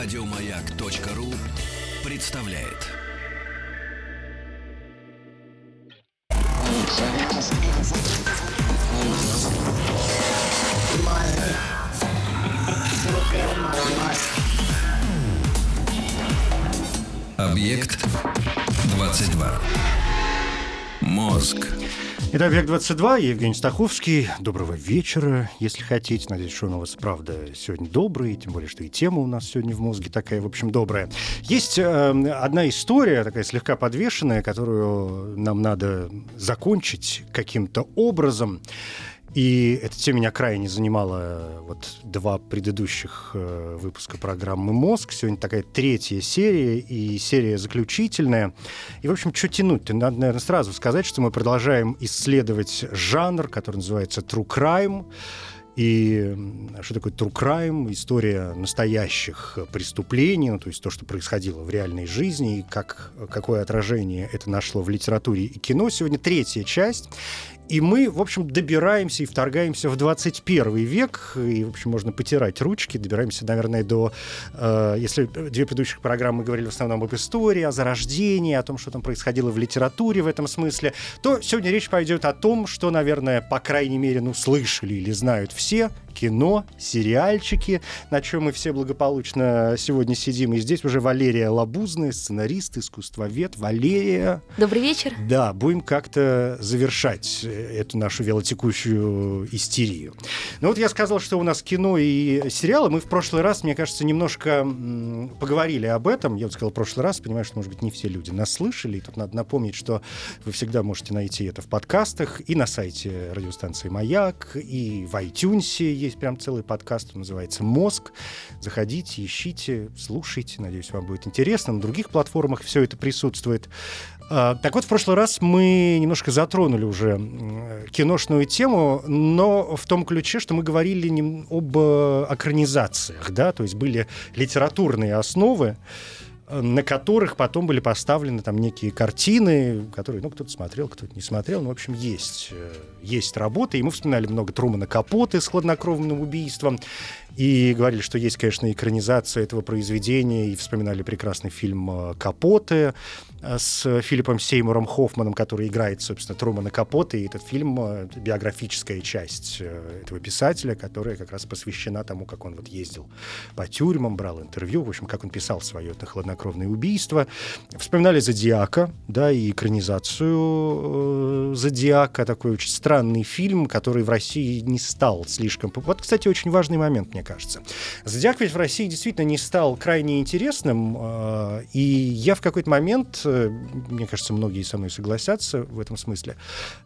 Радиомаяк.ру представляет. Объект 22. Мозг. «Объект-22», я Евгений Стаховский. Доброго вечера, если хотите. Надеюсь, что он у вас, правда, сегодня добрый, тем более, что и тема у нас сегодня в мозге такая, в общем, добрая. Есть э, одна история, такая слегка подвешенная, которую нам надо закончить каким-то образом. И эта тема меня крайне занимала вот два предыдущих э, выпуска программы «Мозг». Сегодня такая третья серия и серия заключительная. И, в общем, что тянуть-то? Надо, наверное, сразу сказать, что мы продолжаем исследовать жанр, который называется «True Crime». И что такое true crime? История настоящих преступлений, ну, то есть то, что происходило в реальной жизни, и как, какое отражение это нашло в литературе и кино. Сегодня третья часть. И мы, в общем, добираемся и вторгаемся в 21 век, и, в общем, можно потирать ручки, добираемся, наверное, до... Э, если две предыдущих программы говорили в основном об истории, о зарождении, о том, что там происходило в литературе в этом смысле, то сегодня речь пойдет о том, что, наверное, по крайней мере, ну, слышали или знают все, кино, сериальчики, на чем мы все благополучно сегодня сидим. И здесь уже Валерия Лабузная, сценарист, искусствовед. Валерия. Добрый вечер. Да, будем как-то завершать эту нашу велотекущую истерию. Ну вот я сказал, что у нас кино и сериалы. Мы в прошлый раз, мне кажется, немножко поговорили об этом. Я вот сказал в прошлый раз, понимаю, что, может быть, не все люди нас слышали. И тут надо напомнить, что вы всегда можете найти это в подкастах и на сайте радиостанции «Маяк», и в iTunes есть прям целый подкаст, он называется «Мозг». Заходите, ищите, слушайте. Надеюсь, вам будет интересно. На других платформах все это присутствует. А, так вот, в прошлый раз мы немножко затронули уже киношную тему, но в том ключе, что мы говорили об э, экранизациях, да, то есть были литературные основы, на которых потом были поставлены там некие картины, которые, ну, кто-то смотрел, кто-то не смотрел. Ну, в общем, есть, э, есть работы. И мы вспоминали много Трумана Капоты с хладнокровным убийством. И говорили, что есть, конечно, экранизация этого произведения. И вспоминали прекрасный фильм э, «Капоты», Э, с Филиппом Сеймуром Хоффманом, который играет, собственно, Трумана Капота. И этот фильм э, — биографическая часть э, этого писателя, которая как раз посвящена тому, как он вот ездил по тюрьмам, брал интервью, в общем, как он писал свое это хладнокровное убийство. Вспоминали «Зодиака», да, и экранизацию «Зодиака», такой очень странный фильм, который в России не стал слишком... Вот, кстати, очень важный момент, мне кажется. «Зодиак» ведь в России действительно не стал крайне интересным, и я в какой-то момент мне кажется, многие со мной согласятся в этом смысле,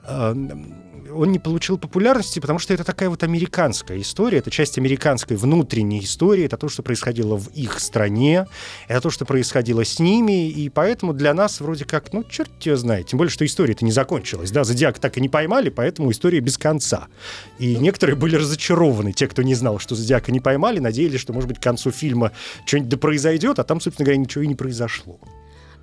а, он не получил популярности, потому что это такая вот американская история, это часть американской внутренней истории, это то, что происходило в их стране, это то, что происходило с ними, и поэтому для нас вроде как, ну, черт тебя знает, тем более, что история-то не закончилась, да, Зодиак так и не поймали, поэтому история без конца. И некоторые были разочарованы, те, кто не знал, что Зодиака не поймали, надеялись, что, может быть, к концу фильма что-нибудь да произойдет, а там, собственно говоря, ничего и не произошло.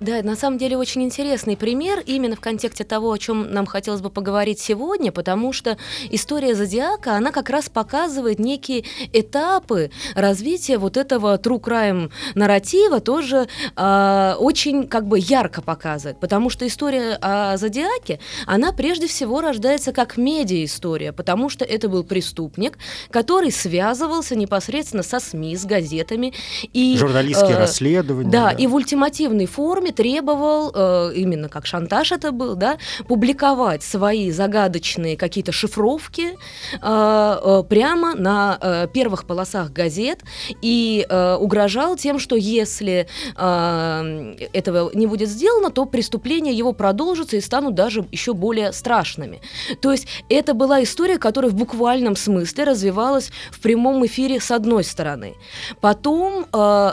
Да, на самом деле очень интересный пример именно в контексте того, о чем нам хотелось бы поговорить сегодня, потому что история зодиака, она как раз показывает некие этапы развития вот этого true crime нарратива, тоже э, очень как бы ярко показывает, потому что история о зодиаке, она прежде всего рождается как медиа-история, потому что это был преступник, который связывался непосредственно со СМИ, с газетами и журналистские э, расследования, да, да, и в ультимативной форме требовал, э, именно как шантаж это был, да, публиковать свои загадочные какие-то шифровки э, э, прямо на первых полосах газет и угрожал тем, что если этого не будет сделано, то преступления его продолжатся и станут даже еще более страшными. То есть это была история, которая в буквальном смысле развивалась в прямом эфире с одной стороны. Потом,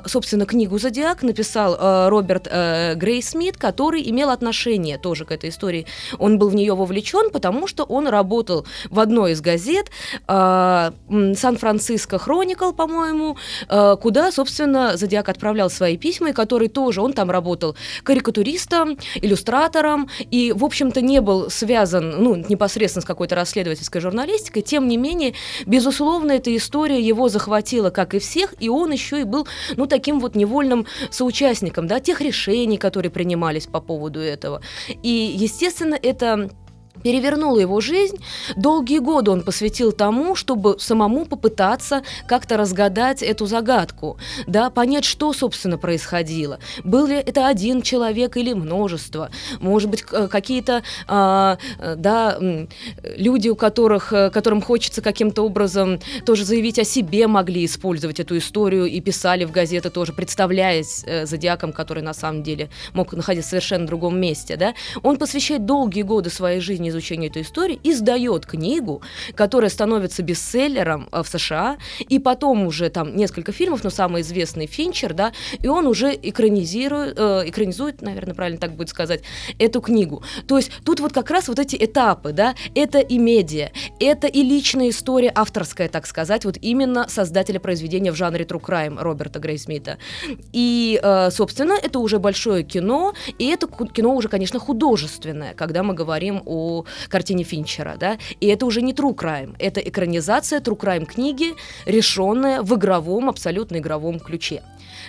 собственно, книгу «Зодиак» написал Роберт Грей Смит, который имел отношение тоже к этой истории. Он был в нее вовлечен, потому что он работал в одной из газет э, Сан-Франциско Хроникл, по-моему, э, куда, собственно, Зодиак отправлял свои письма, и который тоже, он там работал карикатуристом, иллюстратором, и, в общем-то, не был связан, ну, непосредственно с какой-то расследовательской журналистикой, тем не менее, безусловно, эта история его захватила, как и всех, и он еще и был, ну, таким вот невольным соучастником, да, тех решений, которые принимались по поводу этого. И, естественно, это перевернула его жизнь. Долгие годы он посвятил тому, чтобы самому попытаться как-то разгадать эту загадку, да, понять, что, собственно, происходило. Был ли это один человек или множество? Может быть, какие-то, а, да, люди, у которых, которым хочется каким-то образом тоже заявить о себе, могли использовать эту историю и писали в газеты тоже, представляясь э, зодиаком, который на самом деле мог находиться в совершенно другом месте, да. Он посвящает долгие годы своей жизни изучения этой истории, издает книгу, которая становится бестселлером э, в США, и потом уже там несколько фильмов, но самый известный Финчер, да, и он уже экранизирует, э, экранизует, наверное, правильно так будет сказать, эту книгу. То есть тут вот как раз вот эти этапы, да, это и медиа, это и личная история авторская, так сказать, вот именно создателя произведения в жанре true crime Роберта Грейсмита. И, э, собственно, это уже большое кино, и это кино уже, конечно, художественное, когда мы говорим о картине Финчера, да, и это уже не true crime, это экранизация true crime книги, решенная в игровом, абсолютно игровом ключе.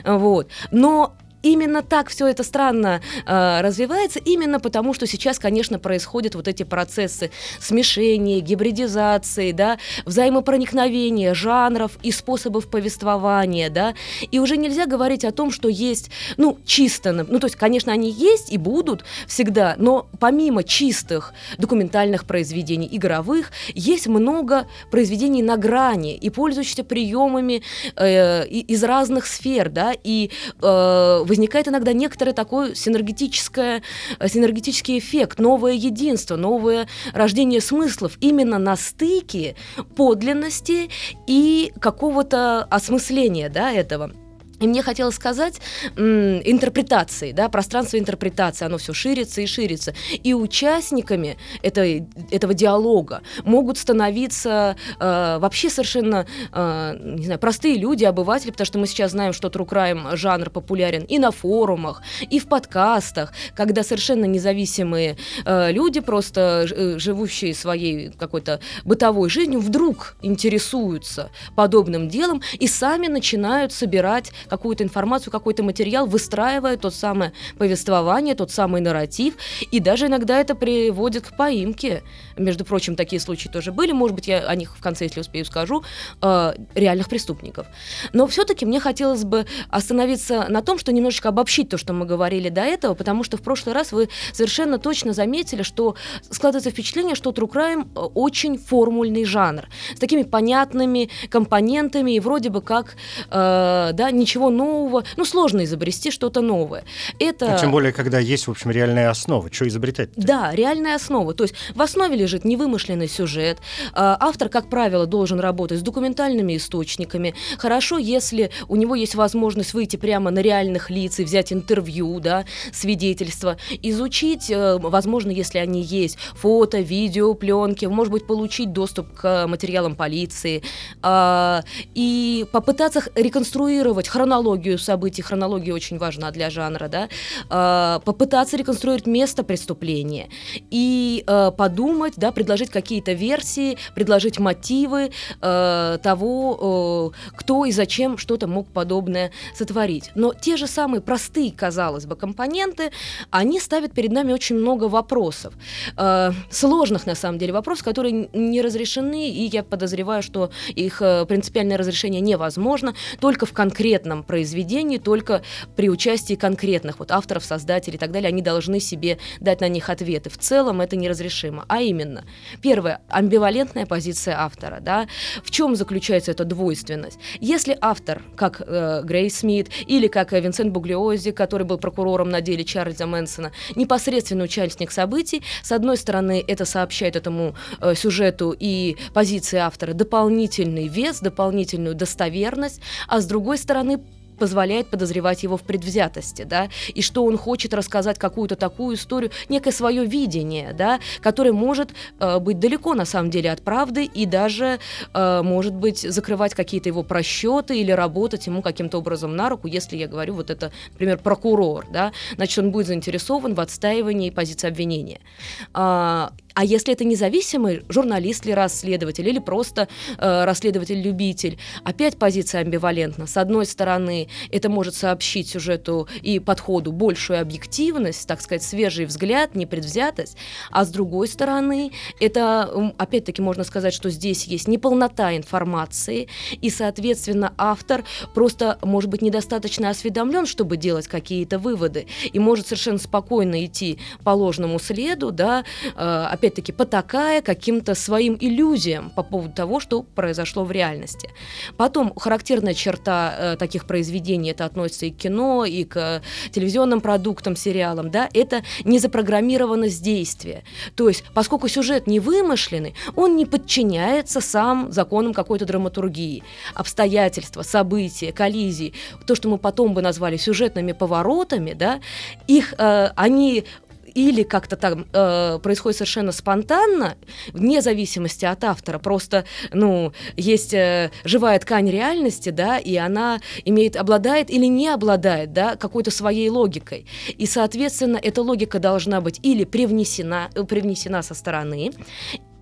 Вот. Но именно так все это странно э, развивается, именно потому, что сейчас, конечно, происходят вот эти процессы смешения, гибридизации, да, взаимопроникновения жанров и способов повествования, да, и уже нельзя говорить о том, что есть, ну, чисто, ну, то есть, конечно, они есть и будут всегда, но помимо чистых документальных произведений, игровых, есть много произведений на грани и пользующихся приемами э, из разных сфер, да, и э, возникает иногда некоторый такой синергетическое, э, синергетический эффект, новое единство, новое рождение смыслов именно на стыке подлинности и какого-то осмысления да, этого. И мне хотелось сказать интерпретации, да, пространство интерпретации, оно все ширится и ширится. И участниками этой, этого диалога могут становиться э, вообще совершенно, э, не знаю, простые люди, обыватели, потому что мы сейчас знаем, что true crime жанр популярен и на форумах, и в подкастах, когда совершенно независимые э, люди, просто э, живущие своей какой-то бытовой жизнью, вдруг интересуются подобным делом и сами начинают собирать какую-то информацию, какой-то материал, выстраивая тот самое повествование, тот самый нарратив, и даже иногда это приводит к поимке. Между прочим, такие случаи тоже были, может быть, я о них в конце, если успею, скажу, э, реальных преступников. Но все-таки мне хотелось бы остановиться на том, что немножечко обобщить то, что мы говорили до этого, потому что в прошлый раз вы совершенно точно заметили, что складывается впечатление, что true crime э, очень формульный жанр, с такими понятными компонентами, и вроде бы как, э, да, ничего нового. Ну, сложно изобрести что-то новое. Это... А тем более, когда есть, в общем, реальная основа. Что изобретать? -то? Да, реальная основа. То есть в основе лежит невымышленный сюжет. А, автор, как правило, должен работать с документальными источниками. Хорошо, если у него есть возможность выйти прямо на реальных лиц и взять интервью, да, свидетельства, изучить, э, возможно, если они есть, фото, видео, пленки, может быть, получить доступ к материалам полиции а, и попытаться реконструировать хронологию событий, хронология очень важна для жанра, да, э, попытаться реконструировать место преступления и э, подумать, да, предложить какие-то версии, предложить мотивы э, того, э, кто и зачем что-то мог подобное сотворить. Но те же самые простые, казалось бы, компоненты, они ставят перед нами очень много вопросов, э, сложных на самом деле вопросов, которые не разрешены, и я подозреваю, что их э, принципиальное разрешение невозможно только в конкретном произведении только при участии конкретных вот авторов, создателей и так далее. Они должны себе дать на них ответы. В целом это неразрешимо. А именно, первое, амбивалентная позиция автора. Да? В чем заключается эта двойственность? Если автор, как э, Грей Смит или как э, Винсент Буглиози, который был прокурором на деле Чарльза Мэнсона, непосредственный участник событий, с одной стороны, это сообщает этому э, сюжету и позиции автора дополнительный вес, дополнительную достоверность, а с другой стороны, позволяет подозревать его в предвзятости, да, и что он хочет рассказать какую-то такую историю, некое свое видение, да, которое может э, быть далеко на самом деле от правды и даже э, может быть закрывать какие-то его просчеты или работать ему каким-то образом на руку, если я говорю вот это, например, прокурор, да, значит он будет заинтересован в отстаивании позиции обвинения. А, а если это независимый журналист или расследователь, или просто э, расследователь-любитель, опять позиция амбивалентна. С одной стороны, это может сообщить сюжету и подходу большую объективность, так сказать, свежий взгляд, непредвзятость, а с другой стороны, это, опять-таки, можно сказать, что здесь есть неполнота информации, и, соответственно, автор просто, может быть, недостаточно осведомлен, чтобы делать какие-то выводы, и может совершенно спокойно идти по ложному следу, да, э, опять опять-таки потакая каким-то своим иллюзиям по поводу того, что произошло в реальности. Потом характерная черта э, таких произведений, это относится и к кино, и к телевизионным продуктам, сериалам, да, это незапрограммированность действия. То есть, поскольку сюжет не вымышленный, он не подчиняется сам законам какой-то драматургии. Обстоятельства, события, коллизии, то, что мы потом бы назвали сюжетными поворотами, да, их, э, они или как-то там э, происходит совершенно спонтанно, вне зависимости от автора. Просто, ну, есть э, живая ткань реальности, да, и она имеет, обладает или не обладает, да, какой-то своей логикой. И, соответственно, эта логика должна быть или привнесена, э, привнесена со стороны,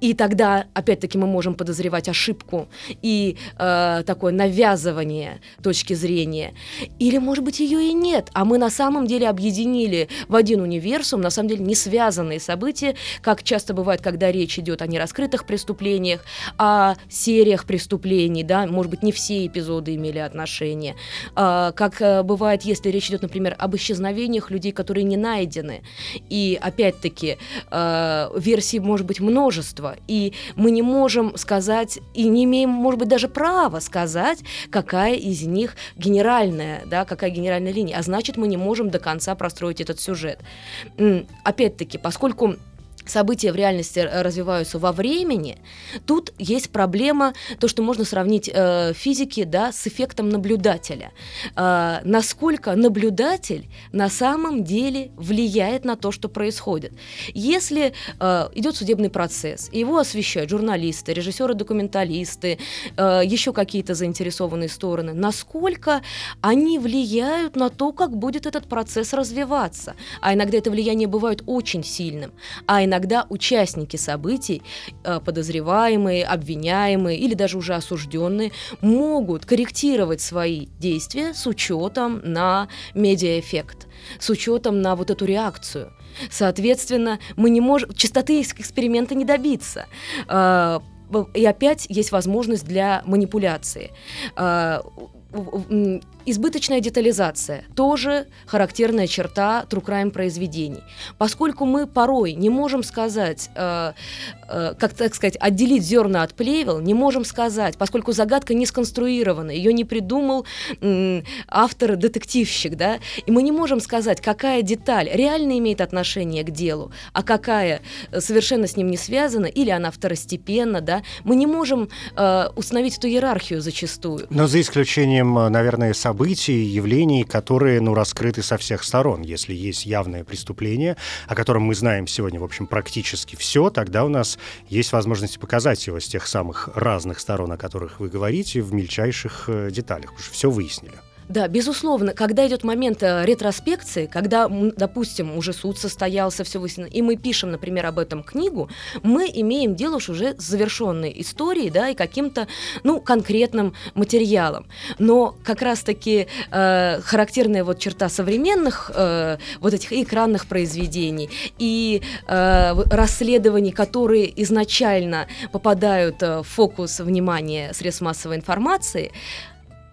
и тогда, опять-таки, мы можем подозревать ошибку и э, такое навязывание точки зрения. Или, может быть, ее и нет, а мы на самом деле объединили в один универсум, на самом деле, не связанные события, как часто бывает, когда речь идет о нераскрытых преступлениях, о сериях преступлений, да, может быть, не все эпизоды имели отношение, э, как э, бывает, если речь идет, например, об исчезновениях людей, которые не найдены. И, опять-таки, э, версий может быть множество, общества, и мы не можем сказать, и не имеем, может быть, даже права сказать, какая из них генеральная, да, какая генеральная линия, а значит, мы не можем до конца простроить этот сюжет. Опять-таки, поскольку события в реальности развиваются во времени, тут есть проблема, то, что можно сравнить э, физики да, с эффектом наблюдателя. Э, насколько наблюдатель на самом деле влияет на то, что происходит. Если э, идет судебный процесс, его освещают журналисты, режиссеры-документалисты, э, еще какие-то заинтересованные стороны, насколько они влияют на то, как будет этот процесс развиваться. А иногда это влияние бывает очень сильным, а иногда иногда участники событий, э, подозреваемые, обвиняемые или даже уже осужденные, могут корректировать свои действия с учетом на медиаэффект, с учетом на вот эту реакцию. Соответственно, мы не можем чистоты эксперимента не добиться. Э, и опять есть возможность для манипуляции. Э, Избыточная детализация – тоже характерная черта true crime произведений. Поскольку мы порой не можем сказать, э, э, как так сказать, отделить зерна от плевел, не можем сказать, поскольку загадка не сконструирована, ее не придумал э, автор-детективщик, да, и мы не можем сказать, какая деталь реально имеет отношение к делу, а какая совершенно с ним не связана, или она второстепенна, да, мы не можем э, установить эту иерархию зачастую. Но за исключением, э, наверное, событий, событий, явлений, которые, ну, раскрыты со всех сторон. Если есть явное преступление, о котором мы знаем сегодня, в общем, практически все, тогда у нас есть возможность показать его с тех самых разных сторон, о которых вы говорите, в мельчайших э, деталях. Уже все выяснили. Да, безусловно, когда идет момент э, ретроспекции, когда, допустим, уже суд состоялся, все выяснено, и мы пишем, например, об этом книгу, мы имеем дело уж уже с завершенной историей, да, и каким-то, ну, конкретным материалом. Но как раз-таки э, характерная вот черта современных э, вот этих экранных произведений и э, расследований, которые изначально попадают э, в фокус внимания средств массовой информации,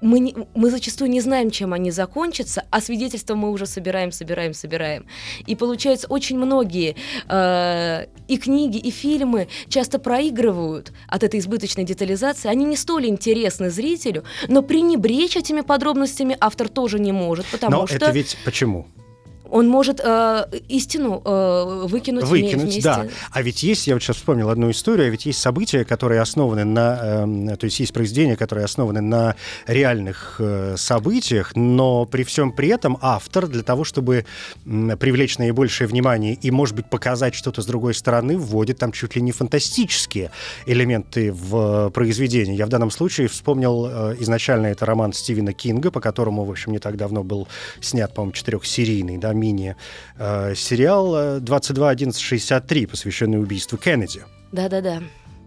мы, не, мы зачастую не знаем, чем они закончатся, а свидетельства мы уже собираем, собираем, собираем. И получается, очень многие э, и книги, и фильмы часто проигрывают от этой избыточной детализации. Они не столь интересны зрителю, но пренебречь этими подробностями автор тоже не может, потому но что... это ведь почему? Он может э, истину э, выкинуть, Выкинуть, вместе. да. А ведь есть, я вот сейчас вспомнил одну историю, а ведь есть события, которые основаны на, э, то есть есть произведения, которые основаны на реальных э, событиях, но при всем при этом автор для того, чтобы м, привлечь наибольшее внимание и, может быть, показать что-то с другой стороны, вводит там чуть ли не фантастические элементы в произведение. Я в данном случае вспомнил э, изначально это роман Стивена Кинга, по которому, в общем, не так давно был снят, по-моему, четырехсерийный, да, мини-сериал э, 22.11.63, посвященный убийству Кеннеди Да-да-да.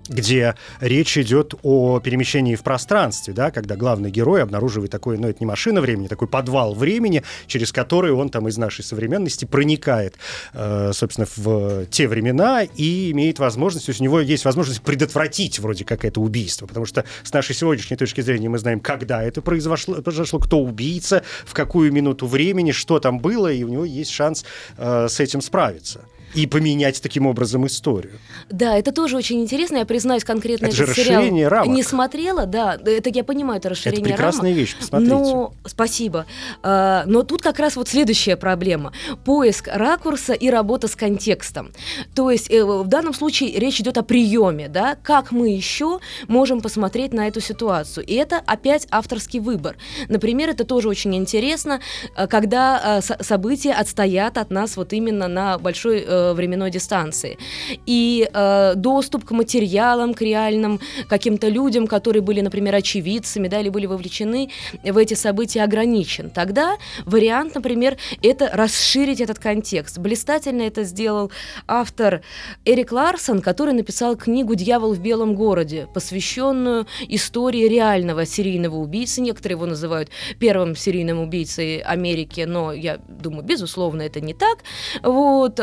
Где речь идет о перемещении в пространстве, да, когда главный герой обнаруживает такой, ну, это не машина времени, такой подвал времени, через который он там из нашей современности проникает, э, собственно, в те времена и имеет возможность, то есть у него есть возможность предотвратить вроде как это убийство, потому что с нашей сегодняшней точки зрения мы знаем, когда это произошло, произошло кто убийца, в какую минуту времени, что там было, и у него есть шанс э, с этим справиться и поменять таким образом историю. Да, это тоже очень интересно. Я признаюсь, конкретно Это же этот сериал расширение рамок. не смотрела. Да, это я понимаю, это расширение Это прекрасная рамок. вещь, посмотрите. Но спасибо. А, Но тут как раз вот следующая проблема: поиск ракурса и работа с контекстом. То есть э, в данном случае речь идет о приеме, да, как мы еще можем посмотреть на эту ситуацию. И это опять авторский выбор. Например, это тоже очень интересно, э, когда э, со- события отстоят от нас вот именно на большой э, временной дистанции. И э, доступ к материалам, к реальным каким-то людям, которые были, например, очевидцами, да, или были вовлечены в эти события, ограничен. Тогда вариант, например, это расширить этот контекст. Блистательно это сделал автор Эрик Ларсон, который написал книгу «Дьявол в белом городе», посвященную истории реального серийного убийцы. Некоторые его называют первым серийным убийцей Америки, но я думаю, безусловно, это не так. Вот,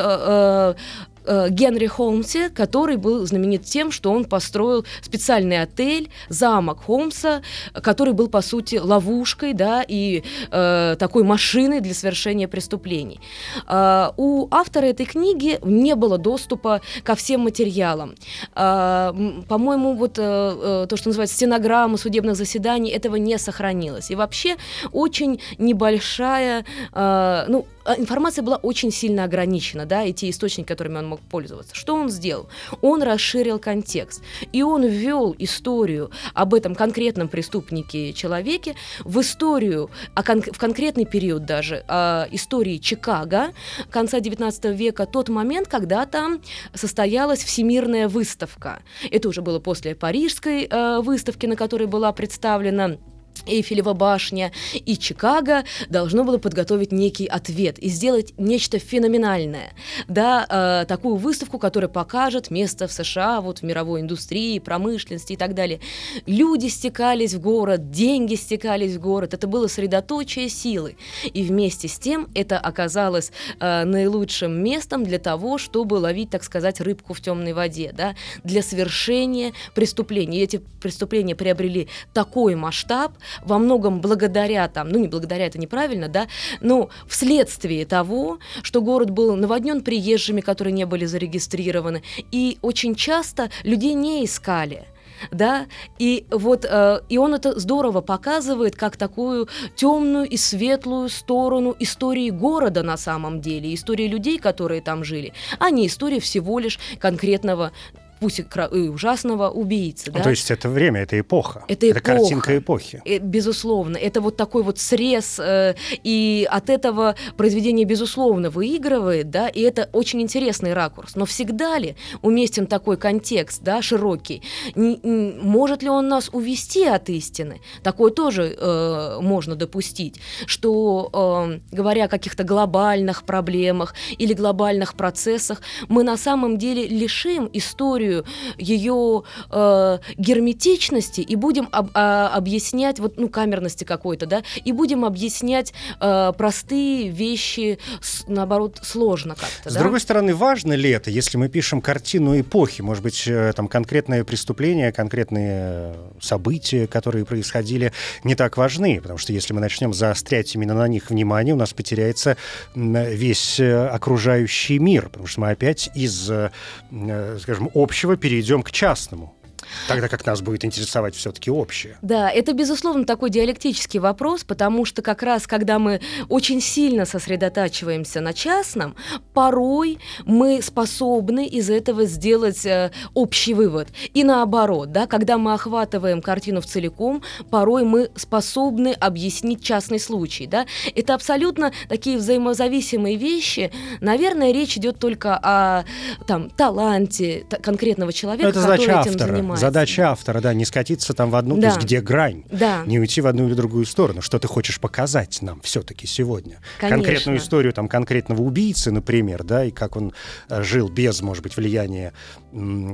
э, Генри Холмсе, который был знаменит тем, что он построил специальный отель, замок Холмса, который был, по сути, ловушкой, да, и э, такой машиной для совершения преступлений. Э, у автора этой книги не было доступа ко всем материалам. Э, по-моему, вот э, э, то, что называется стенограмма судебных заседаний, этого не сохранилось. И вообще очень небольшая, э, ну, информация была очень сильно ограничена, да, и те источники, которыми он мог пользоваться. Что он сделал? Он расширил контекст, и он ввел историю об этом конкретном преступнике-человеке в историю, а кон- в конкретный период даже, а, истории Чикаго конца 19 века, тот момент, когда там состоялась всемирная выставка. Это уже было после Парижской э, выставки, на которой была представлена Эйфелева башня и Чикаго должно было подготовить некий ответ и сделать нечто феноменальное. Да, э, такую выставку, которая покажет место в США, вот в мировой индустрии, промышленности и так далее. Люди стекались в город, деньги стекались в город, это было средоточие силы. И вместе с тем это оказалось э, наилучшим местом для того, чтобы ловить, так сказать, рыбку в темной воде, да, для совершения преступлений. И эти преступления приобрели такой масштаб, во многом благодаря там, ну не благодаря, это неправильно, да, но вследствие того, что город был наводнен приезжими, которые не были зарегистрированы, и очень часто людей не искали да, и вот э, и он это здорово показывает как такую темную и светлую сторону истории города на самом деле, истории людей, которые там жили, а не история всего лишь конкретного пусть и и ужасного убийцы, Ну, да. то есть это время, это эпоха. Это эпоха. картинка эпохи. Э, Безусловно, это вот такой вот срез, э, и от этого произведение, безусловно, выигрывает, да, и это очень интересный ракурс. Но всегда ли уместен такой контекст, да, широкий? Н- н- может ли он нас увести от истины? Такое тоже э, можно допустить, что, э, говоря о каких-то глобальных проблемах или глобальных процессах, мы на самом деле лишим историю ее э, герметичности и будем об- а, объяснять, вот, ну, камерности какой-то, да, и будем объяснять э, простые вещи, с- наоборот, сложно как-то, С да? другой стороны, важно ли это, если мы пишем картину эпохи? Может быть, э, там конкретные преступления, конкретные события, которые происходили, не так важны, потому что если мы начнем заострять именно на них внимание, у нас потеряется весь э, окружающий мир, потому что мы опять из, э, скажем, общего перейдем к частному. Тогда как нас будет интересовать все-таки общее. Да, это, безусловно, такой диалектический вопрос, потому что как раз, когда мы очень сильно сосредотачиваемся на частном, порой мы способны из этого сделать э, общий вывод. И наоборот, да, когда мы охватываем картину в целиком, порой мы способны объяснить частный случай. Да? Это абсолютно такие взаимозависимые вещи. Наверное, речь идет только о там, таланте конкретного человека, это который этим автора. занимается. Задача автора, да, не скатиться там в одну, Да. то есть где грань, Да. не уйти в одну или другую сторону. Что ты хочешь показать нам все-таки сегодня? Конечно. Конкретную историю там конкретного убийцы, например, да, и как он э, жил без, может быть, влияния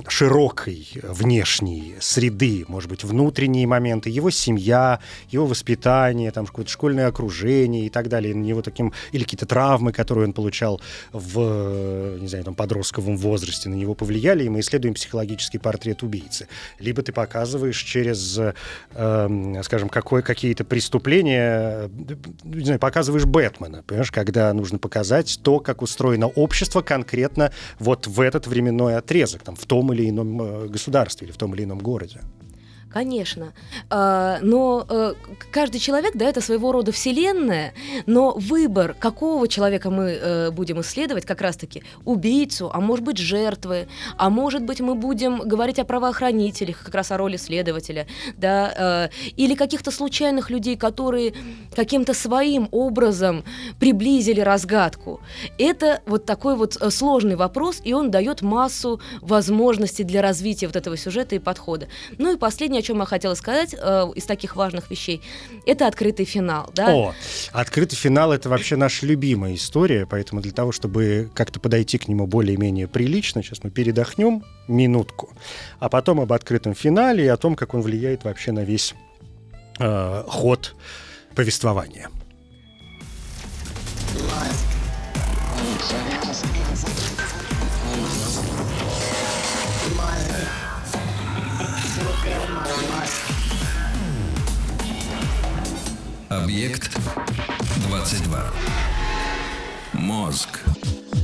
широкой внешней среды, может быть, внутренние моменты, его семья, его воспитание, там какое-то школьное окружение и так далее, на него таким или какие-то травмы, которые он получал в, э, не знаю, там подростковом возрасте, на него повлияли, и мы исследуем психологический портрет убийцы. Либо ты показываешь через, э, скажем, какое, какие-то преступления, э, не знаю, показываешь Бэтмена, понимаешь, когда нужно показать то, как устроено общество конкретно вот в этот временной отрезок, там, в том или ином э, государстве или в том или ином городе. Конечно. А, но э, каждый человек, да, это своего рода вселенная, но выбор, какого человека мы э, будем исследовать, как раз-таки убийцу, а может быть жертвы, а может быть мы будем говорить о правоохранителях, как раз о роли следователя, да, э, или каких-то случайных людей, которые каким-то своим образом приблизили разгадку. Это вот такой вот сложный вопрос, и он дает массу возможностей для развития вот этого сюжета и подхода. Ну и последнее, о чем я хотела сказать э, из таких важных вещей, это открытый финал. Да? О, открытый финал это вообще наша любимая история, поэтому для того, чтобы как-то подойти к нему более-менее прилично, сейчас мы передохнем минутку, а потом об открытом финале и о том, как он влияет вообще на весь э, ход повествования. Объект 22. Мозг.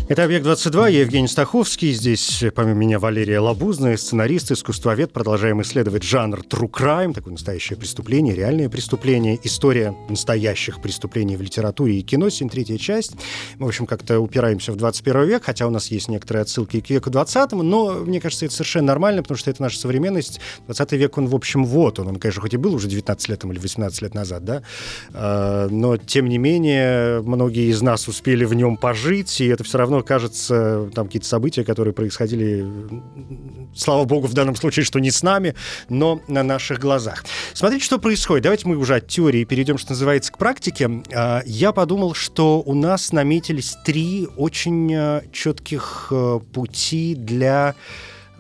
Это «Объект-22», я Евгений Стаховский. Здесь, э, помимо меня, Валерия Лабузная, сценарист, искусствовед. Продолжаем исследовать жанр true crime, такое настоящее преступление, реальное преступление, история настоящих преступлений в литературе и кино, сегодня третья часть. Мы, в общем, как-то упираемся в 21 век, хотя у нас есть некоторые отсылки к веку 20 но, мне кажется, это совершенно нормально, потому что это наша современность. 20 век, он, в общем, вот он. Он, конечно, хоть и был уже 19 лет или 18 лет назад, да, э, но, тем не менее, многие из нас успели в нем пожить, и это все равно кажется, там какие-то события, которые происходили, слава богу, в данном случае, что не с нами, но на наших глазах. Смотрите, что происходит. Давайте мы уже от теории перейдем, что называется, к практике. А, Я подумал, что у нас наметились три очень э, четких э, пути для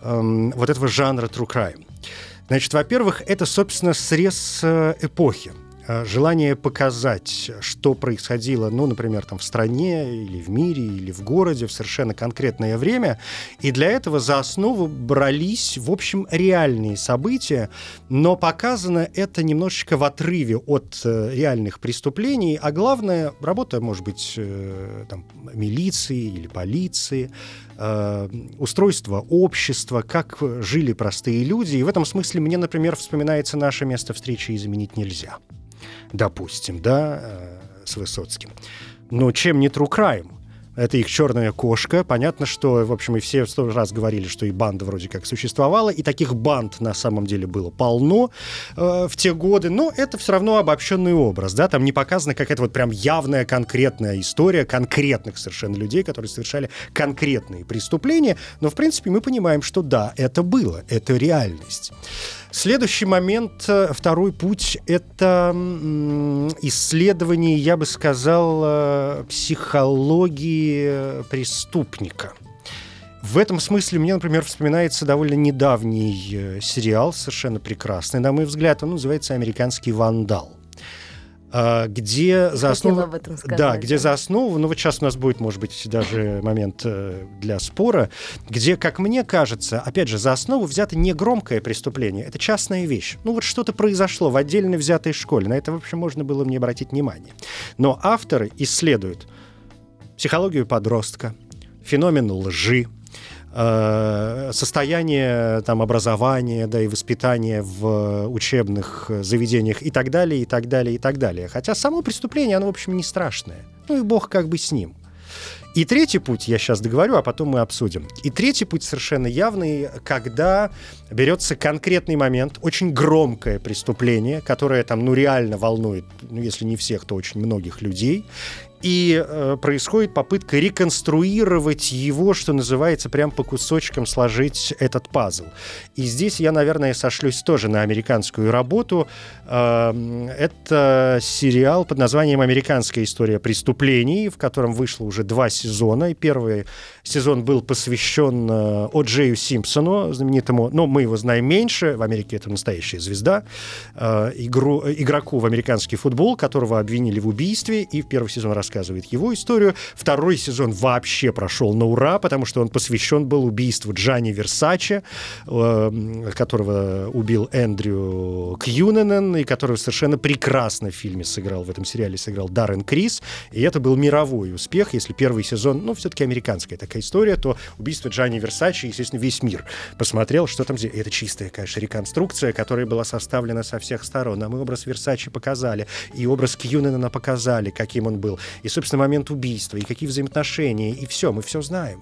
эм, вот этого жанра true crime. Значит, во-первых, это, собственно, срез э, эпохи. Э, Желание показать, что происходило, ну, например, там в стране или в мире, или в городе в совершенно конкретное время. И для этого за основу брались, в общем, реальные события, но показано это немножечко в отрыве от э, реальных преступлений, а главное, работа, может быть, э, там, милиции или полиции, устройство общества, как жили простые люди. И в этом смысле мне, например, вспоминается наше место встречи «Изменить нельзя». Допустим, да, э, с Высоцким. Но чем не true crime? Это их черная кошка. Понятно, что, в общем, и все сто раз говорили, что и банда вроде как существовала, и таких банд на самом деле было полно э, в те годы, но это все равно обобщенный образ, да, там не показана какая-то вот прям явная конкретная история конкретных совершенно людей, которые совершали конкретные преступления, но, в принципе, мы понимаем, что да, это было, это реальность. Следующий момент, э, второй путь, это исследование, я бы сказал, э, психологии э, преступника. В этом смысле мне, например, вспоминается довольно недавний сериал, совершенно прекрасный, на мой взгляд, он называется «Американский вандал», где за основу... об этом сказать. Да, где за основу, ну вот сейчас у нас будет, может быть, даже момент э, для спора, где, как мне кажется, опять же, за основу взято не громкое преступление, это частная вещь. Ну вот что-то произошло в отдельно взятой школе, на это вообще можно было мне обратить внимание. Но авторы исследуют психологию подростка, феномен лжи, состояние там, образования да, и воспитания в учебных заведениях и так далее, и так далее, и так далее. Хотя само преступление, оно, в общем, не страшное. Ну и бог как бы с ним. И третий путь, я сейчас договорю, а потом мы обсудим. И третий путь совершенно явный, когда берется конкретный момент, очень громкое преступление, которое там, ну, реально волнует, ну, если не всех, то очень многих людей, и э, происходит попытка реконструировать его, что называется, прям по кусочкам сложить этот пазл. И здесь я, наверное, сошлюсь тоже на американскую работу. Э, это сериал под названием «Американская история преступлений», в котором вышло уже два сезона. И первый сезон был посвящен э, О. Симпсону, знаменитому, ну, мы его знаем меньше, в Америке это настоящая звезда, э, игру, игроку в американский футбол, которого обвинили в убийстве, и в первый сезон рассказывает его историю. Второй сезон вообще прошел на ура, потому что он посвящен был убийству Джани Версаче, э, которого убил Эндрю Кьюненен, и который совершенно прекрасно в фильме сыграл, в этом сериале сыграл Даррен Крис, и это был мировой успех, если первый сезон, ну, все-таки американская такая история, то убийство Джани Версачи, естественно, весь мир посмотрел, что там... Это чистая, конечно, реконструкция, которая была составлена со всех сторон. А мы образ Версачи показали, и образ Кьюнена показали, каким он был и, собственно, момент убийства, и какие взаимоотношения, и все, мы все знаем.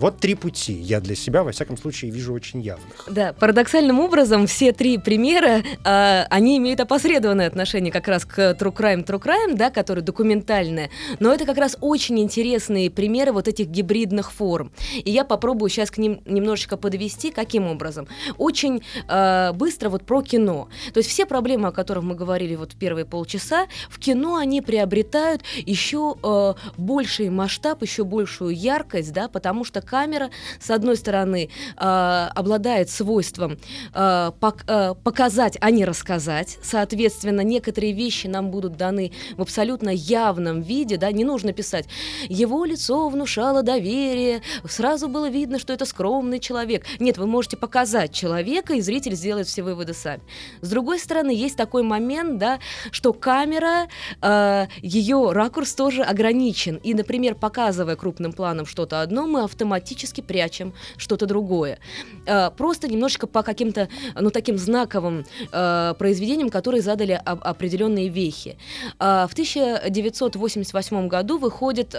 Вот три пути я для себя, во всяком случае, вижу очень явных. Да, парадоксальным образом все три примера, э, они имеют опосредованное отношение как раз к True Crime, True Crime, да, который документальное, но это как раз очень интересные примеры вот этих гибридных форм. И я попробую сейчас к ним немножечко подвести. Каким образом? Очень э, быстро вот про кино. То есть все проблемы, о которых мы говорили вот в первые полчаса, в кино они приобретают еще э, больший масштаб, еще большую яркость, да, потому что камера, с одной стороны, э, обладает свойством э, пок э, показать, а не рассказать. Соответственно, некоторые вещи нам будут даны в абсолютно явном виде, да, не нужно писать. Его лицо внушало доверие, сразу было видно, что это скромный человек. Нет, вы можете показать человека, и зритель сделает все выводы сами. С другой стороны, есть такой момент, да, что камера, э, ее ракурс тоже ограничен. И, например, показывая крупным планом что-то одно, мы автоматически автоматически прячем что-то другое. Э, просто немножечко по каким-то, ну, таким знаковым э, произведениям, которые задали определенные вехи. Э, в 1988 году выходит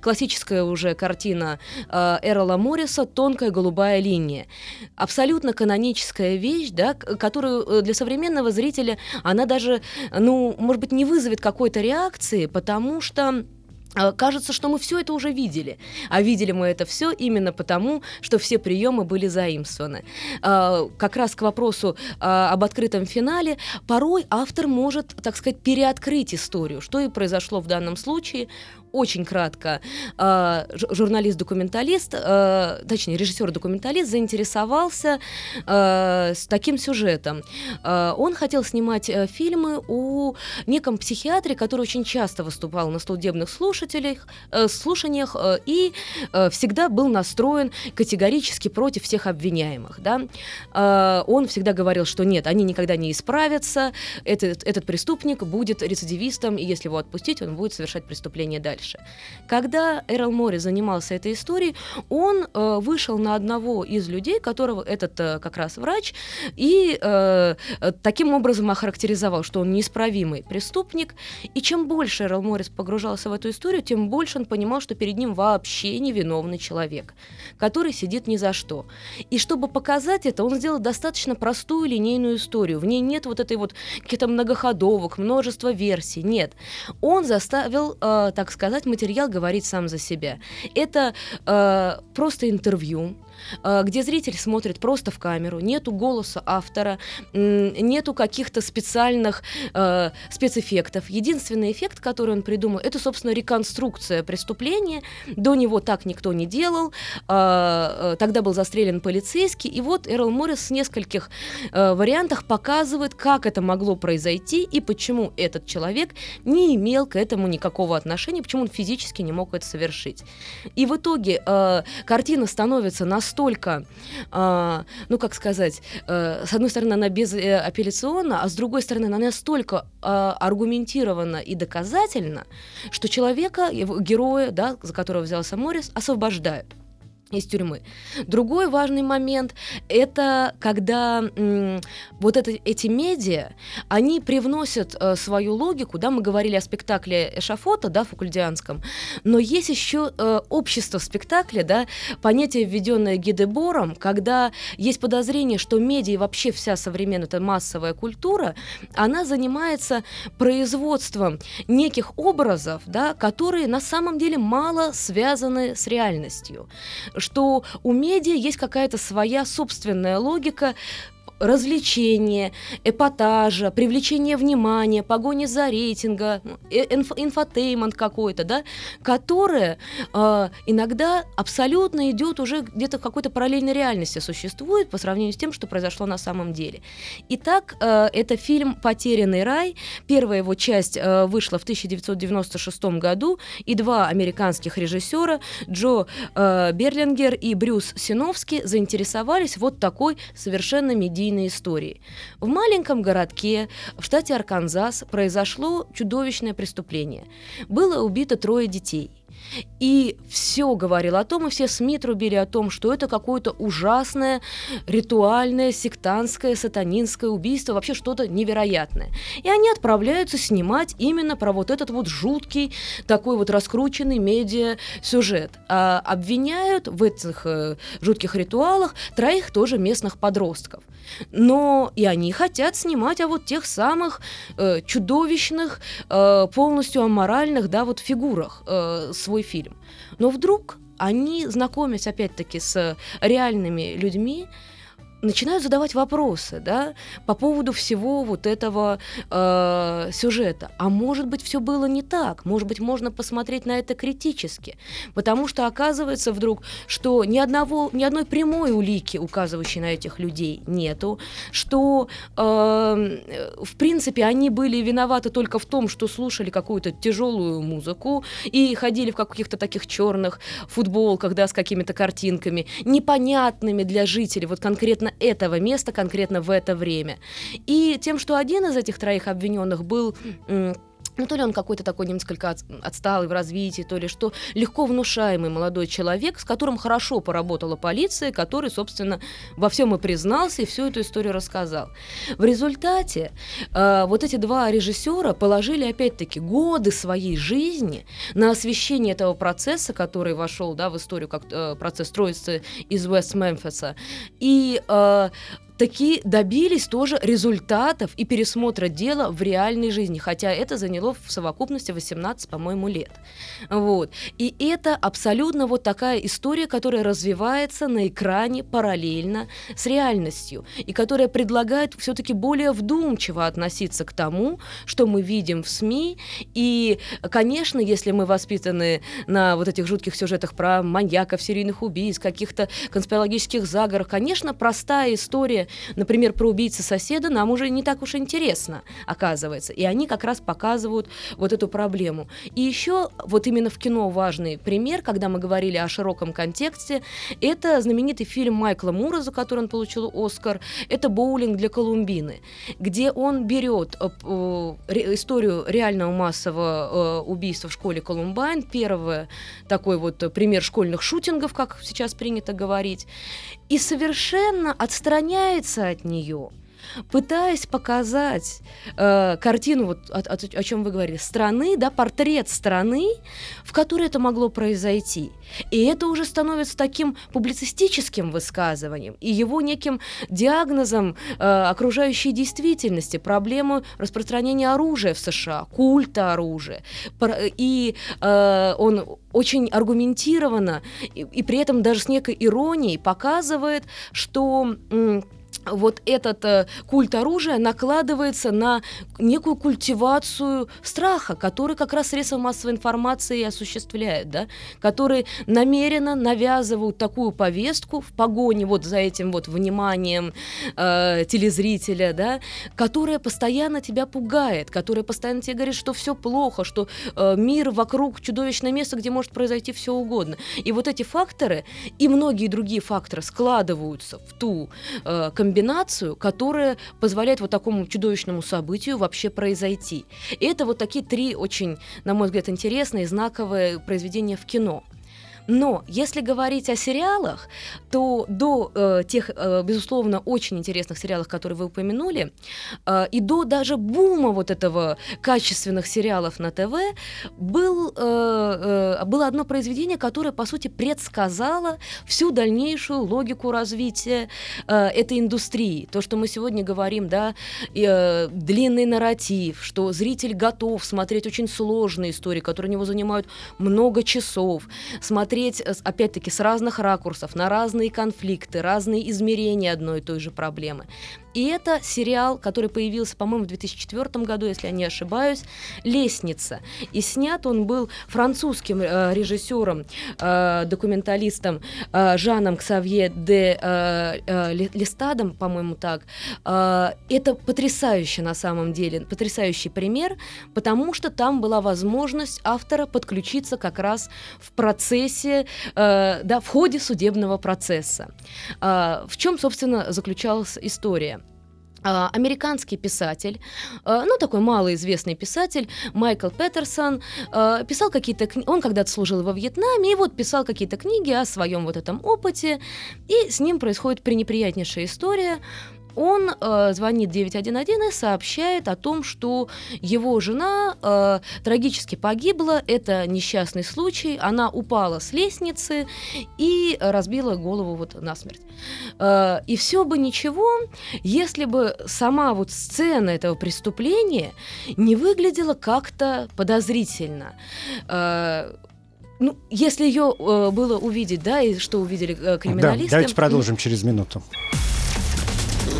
классическая уже картина Эрла Морриса «Тонкая голубая линия». Абсолютно каноническая вещь, да, которую для современного зрителя она даже, ну, может быть, не вызовет какой-то реакции, потому что Э, кажется, что мы все это уже видели. А видели мы это все именно потому, что все приемы были заимствованы. Э, как раз к вопросу э, об открытом финале, порой автор может, так сказать, переоткрыть историю, что и произошло в данном случае очень кратко, э, журналист-документалист, э, точнее, режиссер-документалист заинтересовался э, с таким сюжетом. Он хотел снимать э, фильмы о неком психиатре, который очень часто выступал на судебных слушателях, э, слушаниях э, и всегда был настроен категорически против всех обвиняемых. Да? Он всегда говорил, что нет, они никогда не исправятся, этот, этот преступник будет рецидивистом, и если его отпустить, он будет совершать преступление дальше дальше. Когда Эрл Мори занимался этой историей, он э, вышел на одного из людей, которого этот э, как раз врач, и э, таким образом охарактеризовал, что он неисправимый преступник. И чем больше Эрл Моррис погружался в эту историю, тем больше он понимал, что перед ним вообще невиновный человек, который сидит ни за что. И чтобы показать это, он сделал достаточно простую линейную историю. В ней нет вот этой вот каких-то многоходовок, множества версий. Нет. Он заставил, э, так сказать, сказать, материал говорит сам за себя. Это э, просто интервью, где зритель смотрит просто в камеру, нету голоса автора, нету каких-то специальных э, спецэффектов. Единственный эффект, который он придумал, это, собственно, реконструкция преступления. До него так никто не делал. Э, э тогда был застрелен полицейский. И вот Эрл Моррис в нескольких э, вариантах показывает, как это могло произойти и почему этот человек не имел к этому никакого отношения, почему он физически не мог это совершить. И в итоге э, картина становится настолько настолько, э, ну как сказать, э, с одной стороны она безапелляционна, а с другой стороны она настолько э, аргументирована и доказательна, что человека, его героя, да, за которого взялся Моррис, освобождают. Из тюрьмы. Другой важный момент – это когда м, вот это, эти медиа, они привносят э, свою логику, да, мы говорили о спектакле Эшафота, да, фукульдианском, но есть еще э, общество спектакля, да, понятие, введенное Ги Дебором, когда есть подозрение, что медиа и вообще вся современная эта массовая культура, она занимается производством неких образов, да, которые на самом деле мало связаны с реальностью что у медиа есть какая-то своя собственная логика, развлечения, эпатажа, привлечение внимания, погони за рейтинга, э, инф, infotainment какой-то, да, которое э, иногда абсолютно идет уже где-то в какой-то параллельной реальности существует по сравнению с тем, что произошло на самом деле. Итак, э, это фильм «Потерянный рай». Первая его часть э, вышла в 1996 году, и два американских режиссера, Джо э, Берлингер и Брюс Синовский, заинтересовались вот такой совершенно медийной медийной истории. В маленьком городке в штате Арканзас произошло чудовищное преступление. Было убито трое детей – и все говорил о том, и все СМИ трубили о том, что это какое-то ужасное, ритуальное, сектантское, сатанинское убийство, вообще что-то невероятное. И они отправляются снимать именно про вот этот вот жуткий, такой вот раскрученный медиа-сюжет. А обвиняют в этих э, жутких ритуалах троих тоже местных подростков. Но и они хотят снимать о вот тех самых э, чудовищных, э, полностью аморальных, да, вот фигурах э, свой фильм. Но вдруг они, знакомясь опять-таки с реальными людьми, начинают задавать вопросы, да, по поводу всего вот этого э, сюжета. А может быть, все было не так? Может быть, можно посмотреть на это критически? Потому что оказывается вдруг, что ни одного, ни одной прямой улики, указывающей на этих людей, нету, что э, в принципе они были виноваты только в том, что слушали какую-то тяжелую музыку и ходили в каких-то таких черных футболках, да, с какими-то картинками, непонятными для жителей, вот конкретно этого места конкретно в это время. И тем, что один из этих троих обвиненных был ну, то ли он какой-то такой несколько отсталый в развитии, то ли что, легко внушаемый молодой человек, с которым хорошо поработала полиция, который, собственно, во всем и признался, и всю эту историю рассказал. В результате э, вот эти два режиссера положили, опять-таки, годы своей жизни на освещение этого процесса, который вошел да, в историю как э, процесс строится из Вест-Мемфиса. И э, таки добились тоже результатов и пересмотра дела в реальной жизни, хотя это заняло в совокупности 18, по-моему, лет. Вот. И это абсолютно вот такая история, которая развивается на экране параллельно с реальностью, и которая предлагает все-таки более вдумчиво относиться к тому, что мы видим в СМИ. И, конечно, если мы воспитаны на вот этих жутких сюжетах про маньяков, серийных убийц, каких-то конспирологических заговорах, конечно, простая история например, про убийцы соседа нам уже не так уж интересно, оказывается. И они как раз показывают вот эту проблему. И еще вот именно в кино важный пример, когда мы говорили о широком контексте, это знаменитый фильм Майкла Мура, за который он получил Оскар, это «Боулинг для Колумбины», где он берет э, э, историю реального массового э, убийства в школе Колумбайн, первый такой вот пример школьных шутингов, как сейчас принято говорить, и совершенно отстраняется от нее пытаясь показать э, картину, вот о, о, о чем вы говорили, страны, да, портрет страны, в которой это могло произойти. И это уже становится таким публицистическим высказыванием и его неким диагнозом э, окружающей действительности, проблемы распространения оружия в США, культа оружия. И э, он очень аргументированно и, и при этом даже с некой иронией показывает, что вот этот э, культ оружия накладывается на некую культивацию страха, который как раз средства массовой информации и осуществляют, да, которые намеренно навязывают такую повестку в погоне вот за этим вот вниманием э, телезрителя, да, которая постоянно тебя пугает, которая постоянно тебе говорит, что все плохо, что э, мир вокруг чудовищное место, где может произойти все угодно. И вот эти факторы и многие другие факторы складываются в ту э, комбинацию, комбинацию, которая позволяет вот такому чудовищному событию вообще произойти. И это вот такие три очень, на мой взгляд, интересные, знаковые произведения в кино. Но если говорить о сериалах, то до э, тех, э, безусловно, очень интересных сериалов, которые вы упомянули, э, и до даже бума вот этого качественных сериалов на ТВ, был, э, э, было одно произведение, которое, по сути, предсказало всю дальнейшую логику развития э, этой индустрии. То, что мы сегодня говорим, да, э, длинный нарратив, что зритель готов смотреть очень сложные истории, которые у него занимают много часов, смотреть, э, опять-таки, с разных ракурсов, на разные конфликты, разные измерения одной и той же проблемы. И это сериал, который появился, по-моему, в 2004 году, если я не ошибаюсь, «Лестница». И снят он был французским э, режиссером, э, документалистом э, Жаном Ксавье де э, э, Листадом, по-моему, так. Э, это потрясающе на самом деле, потрясающий пример, потому что там была возможность автора подключиться как раз в процессе, э, да, в ходе судебного процесса. Э, в чем, собственно, заключалась история? А, американский писатель, а, ну такой малоизвестный писатель Майкл Петерсон а, писал какие-то книги, он когда-то служил во Вьетнаме и вот писал какие-то книги о своем вот этом опыте, и с ним происходит пренеприятнейшая история он э, звонит 911 и сообщает о том, что его жена э, трагически погибла. Это несчастный случай. Она упала с лестницы и разбила голову вот насмерть. Э, и все бы ничего, если бы сама вот сцена этого преступления не выглядела как-то подозрительно. Э, ну, если ее э, было увидеть, да, и что увидели э, криминалисты. Да, давайте продолжим через минуту.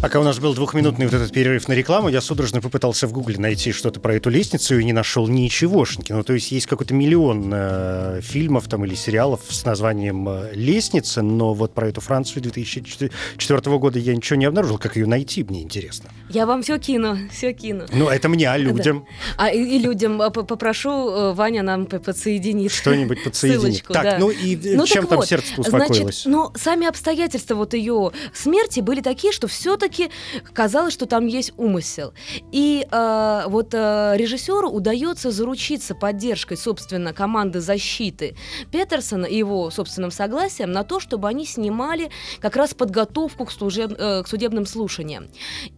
Пока у нас был двухминутный вот этот перерыв на рекламу, я судорожно попытался в Гугле найти что-то про эту лестницу и не нашел ничегошеньки. Ну, то есть есть какой-то миллион э, фильмов там или сериалов с названием э, «Лестница», но вот про эту Францию 2004 года я ничего не обнаружил. Как ее найти, мне интересно. Я вам все кину, все кину. Ну, это мне, а людям? Да. А и, и людям а, попрошу э, Ваня нам подсоединить. Что-нибудь подсоединить. Ссылочку, так, да. ну и ну, чем там вот, сердце успокоилось? Значит, но сами обстоятельства вот ее смерти были такие, что все-таки все-таки казалось, что там есть умысел. И э, вот э, режиссеру удается заручиться поддержкой, собственно, команды защиты Петерсона и его собственным согласием на то, чтобы они снимали как раз подготовку к, служеб, э, к судебным слушаниям.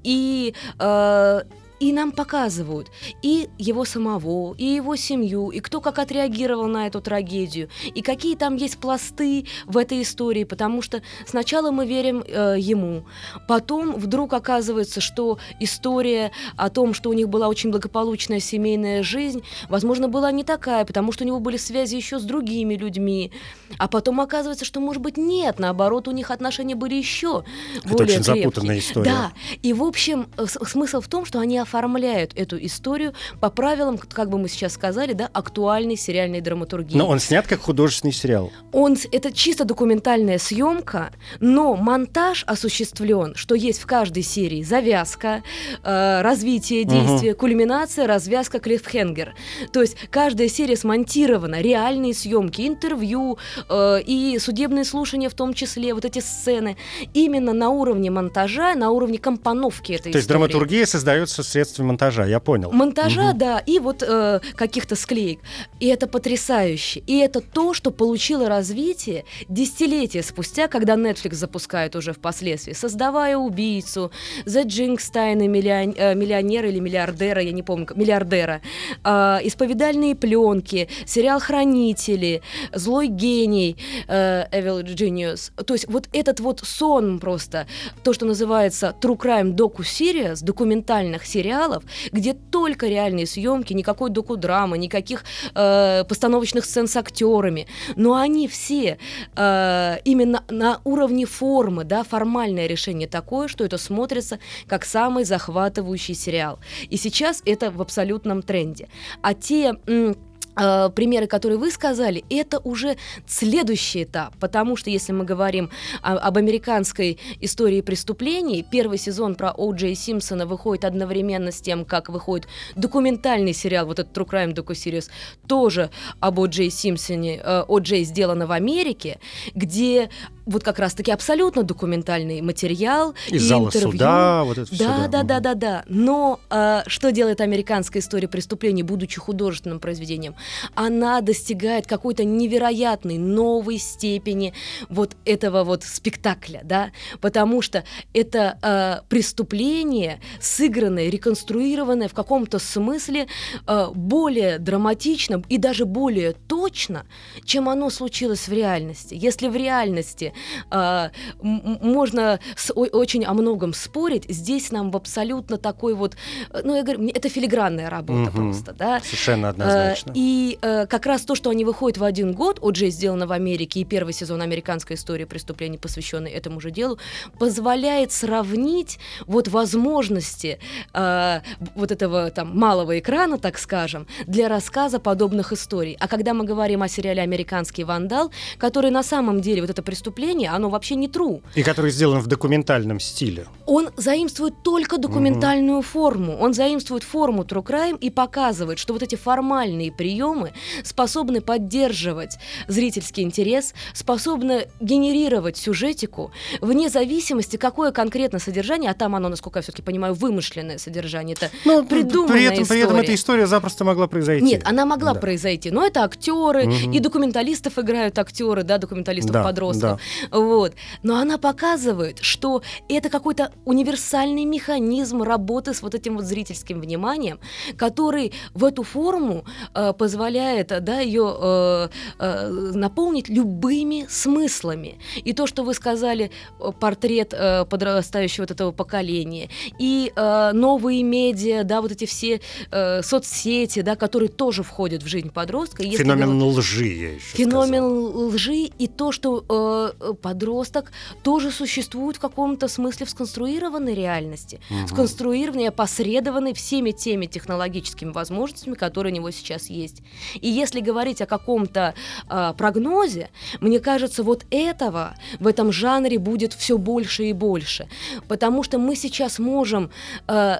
И э, и нам показывают и его самого, и его семью, и кто как отреагировал на эту трагедию, и какие там есть пласты в этой истории, потому что сначала мы верим э, ему, потом вдруг оказывается, что история о том, что у них была очень благополучная семейная жизнь, возможно, была не такая, потому что у него были связи еще с другими людьми, а потом оказывается, что, может быть, нет, наоборот, у них отношения были еще Это более очень крепкие. запутанная история. Да, и в общем э, смысл в том, что они оформляют эту историю по правилам, как бы мы сейчас сказали, да, актуальной сериальной драматургии. Но он снят как художественный сериал. Он, это чисто документальная съемка, но монтаж осуществлен, что есть в каждой серии завязка, э, развитие действия, угу. кульминация, развязка, клиффхенгер. То есть каждая серия смонтирована, реальные съемки, интервью э, и судебные слушания в том числе, вот эти сцены, именно на уровне монтажа, на уровне компоновки этой То истории. есть драматургия создается с средствами монтажа, я понял. Монтажа, угу. да, и вот э, каких-то склеек. И это потрясающе. И это то, что получило развитие десятилетия спустя, когда Netflix запускает уже впоследствии, создавая убийцу, The тайны миллион, э, миллионера или миллиардера, я не помню, миллиардера, э, исповедальные пленки, сериал Хранители, Злой гений, э, Evil Genius. То есть вот этот вот сон просто, то, что называется True Crime Docu Series, документальных сериалов, сериалов, где только реальные съемки, никакой докудрамы, никаких э, постановочных сцен с актерами, но они все э, именно на уровне формы, да, формальное решение такое, что это смотрится как самый захватывающий сериал. И сейчас это в абсолютном тренде. А те Э, примеры, которые вы сказали, это уже следующий этап, потому что если мы говорим о, об американской истории преступлений, первый сезон про О. Джей Симпсона выходит одновременно с тем, как выходит документальный сериал, вот этот True Crime Docu-Series, тоже об О. Джей Симпсоне, э, О. Джей сделано в Америке, где вот как раз-таки абсолютно документальный материал. Из зала интервью. суда, вот это да, все. Да, да, да, да, да. Но э, что делает американская история преступлений, будучи художественным произведением? Она достигает какой-то невероятной новой степени вот этого вот спектакля, да, потому что это э, преступление, сыгранное, реконструированное в каком-то смысле э, более драматично и даже более точно, чем оно случилось в реальности. Если в реальности э, можно с, о, очень о многом спорить. Здесь нам в абсолютно такой вот, ну я говорю, это филигранная работа угу. просто, да. Совершенно однозначно. Э, и э, как раз то, что они выходят в один год, о Джей сделано в Америке и первый сезон американской истории преступлений, посвященный этому же делу, позволяет сравнить вот возможности э, вот этого там малого экрана, так скажем, для рассказа подобных историй. А когда мы говорим о сериале «Американский вандал», который на самом деле вот это преступление преступление, оно вообще не true. И который сделан в документальном стиле. Он заимствует только документальную угу. форму. Он заимствует форму true crime и показывает, что вот эти формальные приемы способны поддерживать зрительский интерес, способны генерировать сюжетику вне зависимости, какое конкретно содержание, а там оно, насколько я все-таки понимаю, вымышленное содержание, это ну, придуманная при этом, история. При этом эта история запросто могла произойти. Нет, она могла да. произойти, но это актеры, угу. и документалистов играют актеры, да, документалистов-подростков. Да, да. Вот. Но она показывает, что это какой-то универсальный механизм работы с вот этим вот зрительским вниманием, который в эту форму э, позволяет да, ее э, э, наполнить любыми смыслами. И то, что вы сказали, э, портрет э, подрастающего вот этого поколения, и э, новые медиа, да, вот эти все э, соцсети, да, которые тоже входят в жизнь подростка. Феномен делать... лжи, я еще Феномен сказал. лжи и то, что э, подросток тоже существует в каком-то смысле в сконструированной реальности, угу. сконструированной, опосредованной всеми теми технологическими возможностями, которые у него сейчас есть. И если говорить о каком-то э, прогнозе, мне кажется, вот этого в этом жанре будет все больше и больше, потому что мы сейчас можем э,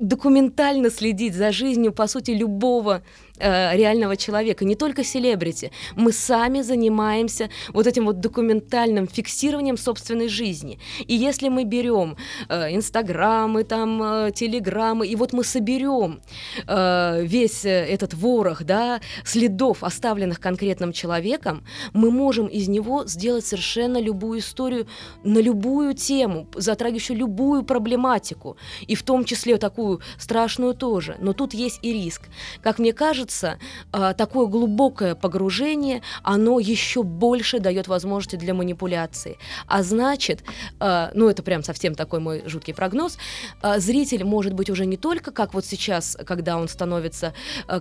документально следить за жизнью, по сути, любого э, реального человека, не только селебрити. Мы сами занимаемся вот этим вот документальным фиксированием собственной жизни. И если мы берем э, инстаграмы, там, э, телеграммы, и вот мы соберем э, весь этот ворох, да, следов, оставленных конкретным человеком, мы можем из него сделать совершенно любую историю на любую тему, затрагивающую любую проблематику, и в том числе такую страшную тоже. Но тут есть и риск. Как мне кажется, кажется, а, такое глубокое погружение, оно еще больше дает возможности для манипуляции. А значит, а, ну это прям совсем такой мой жуткий прогноз, а, зритель может быть уже не только как вот сейчас, когда он становится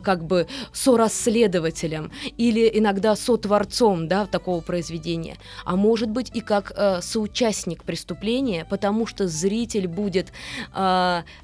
как бы сорасследователем или иногда сотворцом да, такого произведения, а может быть и как соучастник преступления, потому что зритель будет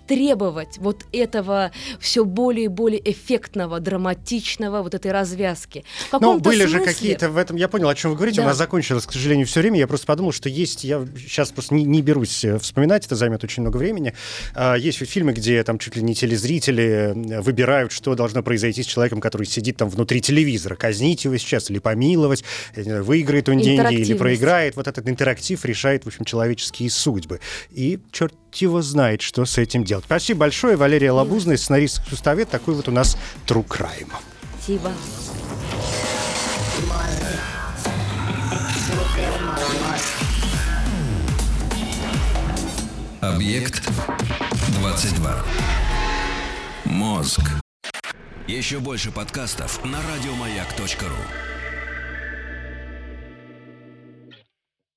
требовать вот этого все более и более эффектного, драматичного вот этой развязки. Но были смысле... же какие-то в этом, я понял, о чем вы говорите, да. у нас закончилось, к сожалению, все время, я просто подумал, что есть, я сейчас просто не, не берусь э, вспоминать, это займет очень много времени, а, есть фильмы, где там чуть ли не телезрители э, выбирают, что должно произойти с человеком, который сидит там внутри телевизора, казнить его сейчас или помиловать, выиграет он деньги или проиграет, вот этот интерактив решает, в общем, человеческие судьбы. И черт его знает, что с этим делать. Спасибо большое, Валерия Лабузная, сценарист Суставет, такой вот у нас True Crime. Спасибо. Объект 22. Мозг. Еще больше подкастов на радиомаяк.ру.